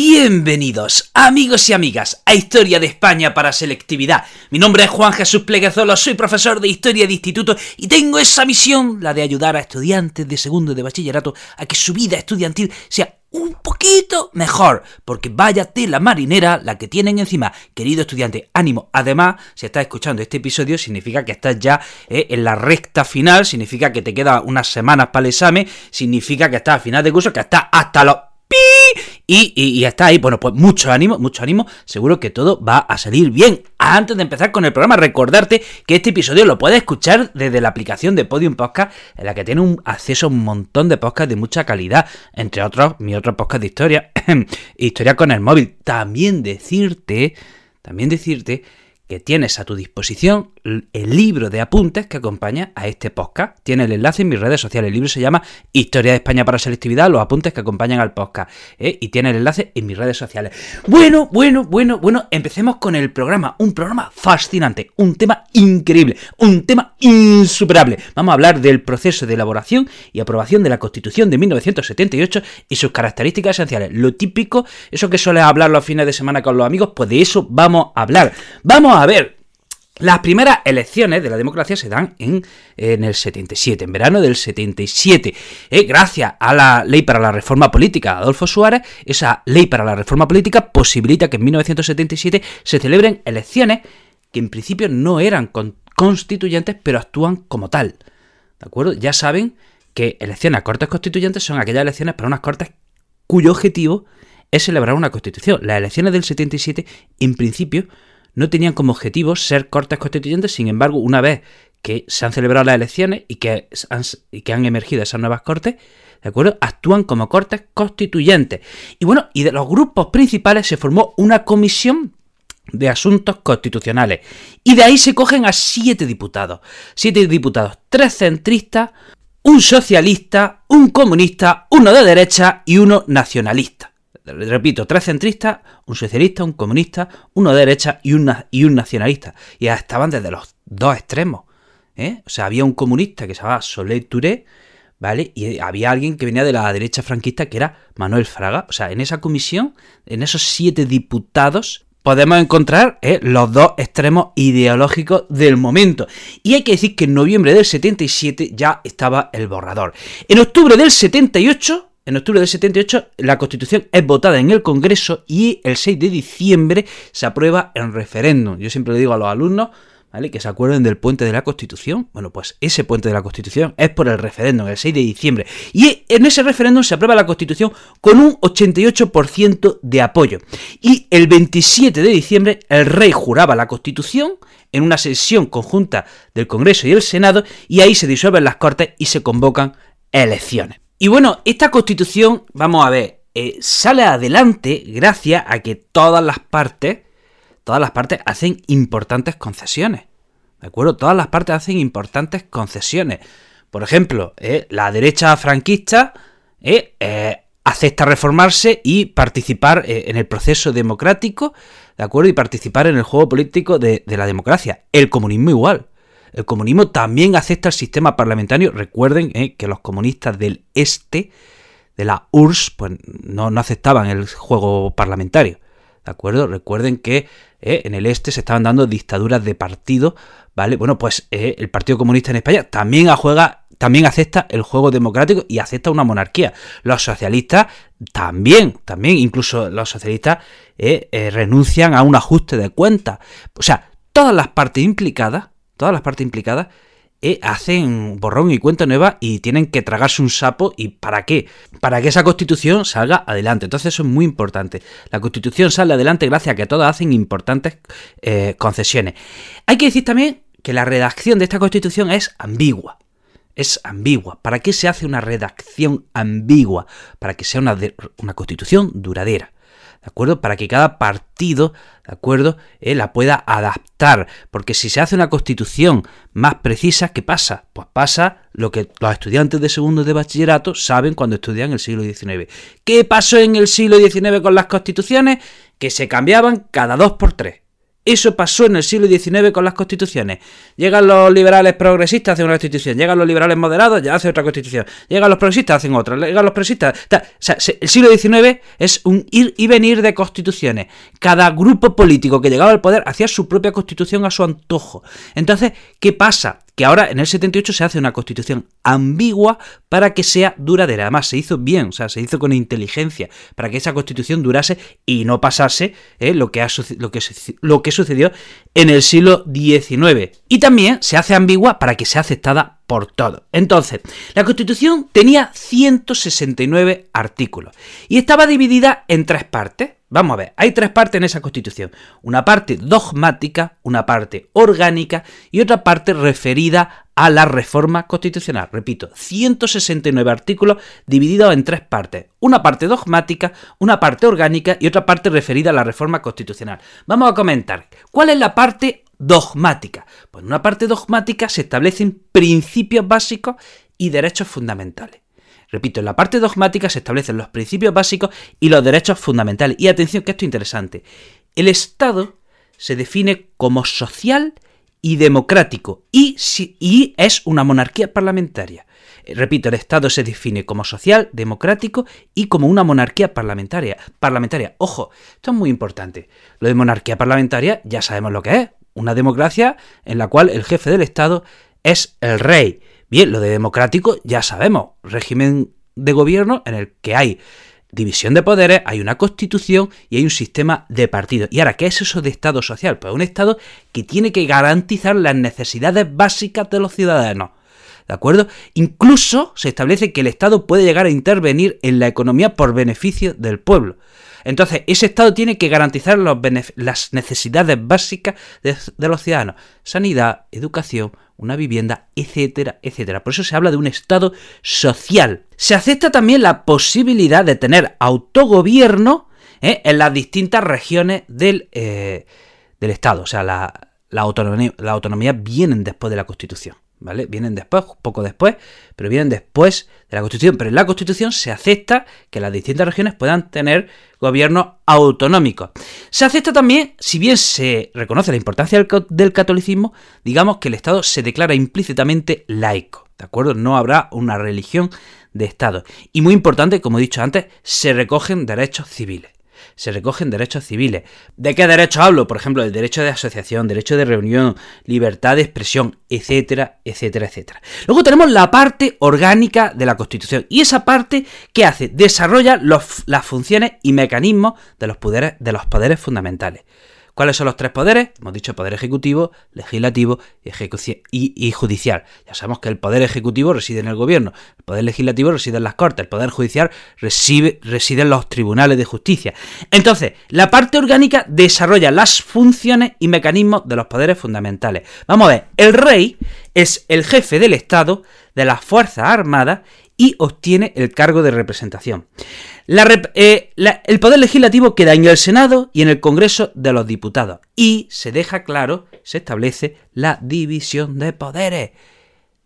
Bienvenidos, amigos y amigas, a Historia de España para Selectividad. Mi nombre es Juan Jesús Pleguezolo, soy profesor de Historia de Instituto y tengo esa misión, la de ayudar a estudiantes de segundo de bachillerato a que su vida estudiantil sea un poquito mejor, porque vaya tela marinera la que tienen encima. Querido estudiante, ánimo. Además, si estás escuchando este episodio, significa que estás ya eh, en la recta final, significa que te quedan unas semanas para el examen, significa que estás a final de curso, que estás hasta los pi y, y, está ahí. Bueno, pues mucho ánimo, mucho ánimo. Seguro que todo va a salir bien. Antes de empezar con el programa, recordarte que este episodio lo puedes escuchar desde la aplicación de Podium Podcast, en la que tiene un acceso a un montón de podcasts de mucha calidad. Entre otros, mi otro podcast de historia, historia con el móvil. También decirte, también decirte que tienes a tu disposición el libro de apuntes que acompaña a este podcast. Tiene el enlace en mis redes sociales. El libro se llama Historia de España para Selectividad, los apuntes que acompañan al podcast. ¿eh? Y tiene el enlace en mis redes sociales. Bueno, bueno, bueno, bueno, empecemos con el programa. Un programa fascinante, un tema increíble, un tema insuperable. Vamos a hablar del proceso de elaboración y aprobación de la Constitución de 1978 y sus características esenciales. Lo típico, eso que suele hablar los fines de semana con los amigos, pues de eso vamos a hablar. Vamos a ver, las primeras elecciones de la democracia se dan en, en el 77, en verano del 77. Eh, gracias a la ley para la reforma política de Adolfo Suárez, esa ley para la reforma política posibilita que en 1977 se celebren elecciones que en principio no eran constituyentes, pero actúan como tal. ¿De acuerdo? Ya saben que elecciones a cortes constituyentes son aquellas elecciones para unas cortes cuyo objetivo es celebrar una constitución. Las elecciones del 77, en principio, no tenían como objetivo ser cortes constituyentes, sin embargo, una vez que se han celebrado las elecciones y que han, y que han emergido esas nuevas cortes, ¿de acuerdo? Actúan como cortes constituyentes. Y bueno, y de los grupos principales se formó una comisión de asuntos constitucionales. Y de ahí se cogen a siete diputados. Siete diputados, tres centristas, un socialista, un comunista, uno de derecha y uno nacionalista repito, tres centristas, un socialista, un comunista, uno de derecha y un, y un nacionalista. Y estaban desde los dos extremos. ¿eh? O sea, había un comunista que se llamaba Soleil Touré, ¿vale? Y había alguien que venía de la derecha franquista que era Manuel Fraga. O sea, en esa comisión, en esos siete diputados, podemos encontrar ¿eh? los dos extremos ideológicos del momento. Y hay que decir que en noviembre del 77 ya estaba el borrador. En octubre del 78 en octubre del 78 la Constitución es votada en el Congreso y el 6 de diciembre se aprueba en referéndum. Yo siempre le digo a los alumnos ¿vale? que se acuerden del puente de la Constitución. Bueno, pues ese puente de la Constitución es por el referéndum, el 6 de diciembre. Y en ese referéndum se aprueba la Constitución con un 88% de apoyo. Y el 27 de diciembre el rey juraba la Constitución en una sesión conjunta del Congreso y el Senado y ahí se disuelven las Cortes y se convocan elecciones. Y bueno, esta constitución, vamos a ver, eh, sale adelante gracias a que todas las partes, todas las partes hacen importantes concesiones. ¿De acuerdo? Todas las partes hacen importantes concesiones. Por ejemplo, eh, la derecha franquista eh, acepta reformarse y participar en el proceso democrático, ¿de acuerdo? Y participar en el juego político de la democracia. El comunismo igual. El comunismo también acepta el sistema parlamentario. Recuerden eh, que los comunistas del este, de la URSS, pues no, aceptaban el juego parlamentario. ¿De acuerdo? Recuerden que eh, en el este se estaban dando dictaduras de partido, ¿vale? Bueno, pues eh, el Partido Comunista en España también juega, también acepta el juego democrático y acepta una monarquía. Los socialistas también, también, incluso los socialistas renuncian a un ajuste de cuentas. O sea, todas las partes implicadas todas las partes implicadas, eh, hacen borrón y cuenta nueva y tienen que tragarse un sapo. ¿Y para qué? Para que esa constitución salga adelante. Entonces eso es muy importante. La constitución sale adelante gracias a que todas hacen importantes eh, concesiones. Hay que decir también que la redacción de esta constitución es ambigua. Es ambigua. ¿Para qué se hace una redacción ambigua? Para que sea una, una constitución duradera. ¿De acuerdo? Para que cada partido, ¿de acuerdo?, eh, la pueda adaptar. Porque si se hace una constitución más precisa, ¿qué pasa? Pues pasa lo que los estudiantes de segundo de bachillerato saben cuando estudian el siglo XIX. ¿Qué pasó en el siglo XIX con las constituciones? Que se cambiaban cada dos por tres. Eso pasó en el siglo XIX con las constituciones. Llegan los liberales progresistas, hacen una constitución. Llegan los liberales moderados, ya hacen otra constitución. Llegan los progresistas, hacen otra. Llegan los progresistas. El siglo XIX es un ir y venir de constituciones. Cada grupo político que llegaba al poder hacía su propia constitución a su antojo. Entonces, ¿qué pasa? Que ahora en el 78 se hace una constitución ambigua para que sea duradera. Además, se hizo bien, o sea, se hizo con inteligencia para que esa constitución durase y no pasase eh, lo, que lo, que, lo que sucedió en el siglo XIX. Y también se hace ambigua para que sea aceptada por todos. Entonces, la Constitución tenía 169 artículos y estaba dividida en tres partes. Vamos a ver, hay tres partes en esa constitución. Una parte dogmática, una parte orgánica y otra parte referida a la reforma constitucional. Repito, 169 artículos divididos en tres partes. Una parte dogmática, una parte orgánica y otra parte referida a la reforma constitucional. Vamos a comentar. ¿Cuál es la parte dogmática? Pues en una parte dogmática se establecen principios básicos y derechos fundamentales. Repito, en la parte dogmática se establecen los principios básicos y los derechos fundamentales. Y atención que esto es interesante. El Estado se define como social y democrático y, es una monarquía parlamentaria. Eh, repito, el Estado se define como social, democrático y como una monarquía parlamentaria. Parlamentaria. Ojo, esto es muy importante. Lo de monarquía parlamentaria ya sabemos lo que es. Una democracia en la cual el jefe del Estado es el rey. Bien, lo de democrático ya sabemos, régimen de gobierno en el que hay división de poderes, hay una constitución y hay un sistema de partidos. ¿Y ahora qué es eso de Estado social? Pues un Estado que tiene que garantizar las necesidades básicas de los ciudadanos. ¿De acuerdo? Incluso se establece que el Estado puede llegar a intervenir en la economía por beneficio del pueblo. Entonces, ese Estado tiene que garantizar las necesidades básicas de, los ciudadanos. Sanidad, educación, una vivienda, etcétera, etcétera. Por eso se habla de un Estado social. Se acepta también la posibilidad de tener autogobierno ¿eh? en las distintas regiones del, eh, Estado. O sea, la, la, autonomía, la autonomía vienen después de la Constitución. ¿Vale? Vienen después, poco después, pero vienen después de la Constitución. Pero en la Constitución se acepta que las distintas regiones puedan tener gobiernos autonómicos. Se acepta también, si bien se reconoce la importancia del, catolicismo, digamos que el Estado se declara implícitamente laico. ¿De acuerdo? No habrá una religión de Estado. Y muy importante, como he dicho antes, se recogen derechos civiles se recogen derechos civiles. ¿De qué derechos hablo? Por ejemplo, el derecho de asociación, derecho de reunión, libertad de expresión, etcétera, etcétera, etcétera. Luego tenemos la parte orgánica de la Constitución. Y esa parte, ¿qué hace? Desarrolla las funciones y mecanismos de los poderes, de los poderes fundamentales. ¿Cuáles son los tres poderes? Hemos dicho poder ejecutivo, legislativo y, judicial. Ya sabemos que el poder ejecutivo reside en el gobierno, el poder legislativo reside en las cortes, el poder judicial reside, reside en los tribunales de justicia. Entonces, la parte orgánica desarrolla las funciones y mecanismos de los poderes fundamentales. Vamos a ver, el rey es el jefe del Estado, de las Fuerzas Armadas y obtiene el cargo de representación. Eh, el poder legislativo queda en el Senado y en el Congreso de los Diputados. Y se deja claro, se establece la división de poderes.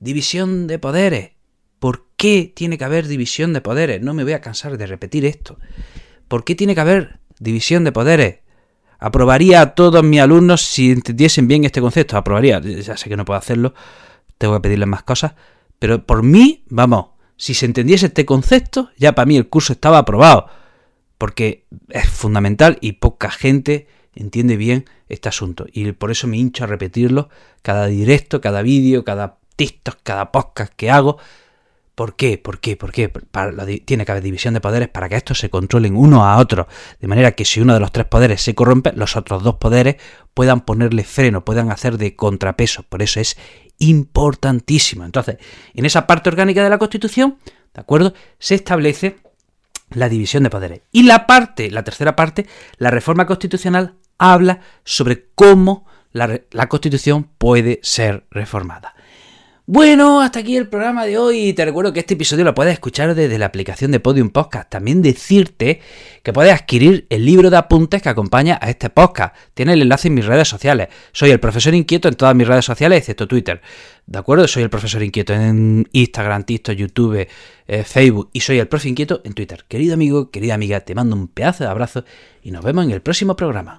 División de poderes. ¿Por qué tiene que haber división de poderes? No me voy a cansar de repetir esto. ¿Por qué tiene que haber división de poderes? Aprobaría a todos mis alumnos si entendiesen bien este concepto. Aprobaría. Ya sé que no puedo hacerlo. Tengo que pedirles más cosas. Pero por mí, vamos, si se entendiese este concepto, ya para mí el curso estaba aprobado. Porque es fundamental y poca gente entiende bien este asunto. Y por eso me hincho a repetirlo cada directo, cada vídeo, cada TikTok, cada podcast que hago. ¿Por qué? ¿Por qué? ¿Por qué? tiene que haber división de poderes para que estos se controlen uno a otro. De manera que si uno de los tres poderes se corrompe, los otros dos poderes puedan ponerle freno, puedan hacer de contrapeso. Por eso es importantísimo. Entonces, en esa parte orgánica de la Constitución, ¿de acuerdo? Se establece la división de poderes. Y la parte, la tercera parte, la reforma constitucional habla sobre cómo la Constitución puede ser reformada. Bueno, hasta aquí el programa de hoy te recuerdo que este episodio lo puedes escuchar desde la aplicación de Podium Podcast. También decirte que puedes adquirir el libro de apuntes que acompaña a este podcast. Tiene el enlace en mis redes sociales. Soy el profesor inquieto en todas mis redes sociales, excepto Twitter. ¿De acuerdo? Soy el profesor inquieto en Instagram, TikTok, YouTube, eh, Facebook y soy el profe inquieto en Twitter. Querido amigo, querida amiga, te mando un pedazo de abrazo y nos vemos en el próximo programa.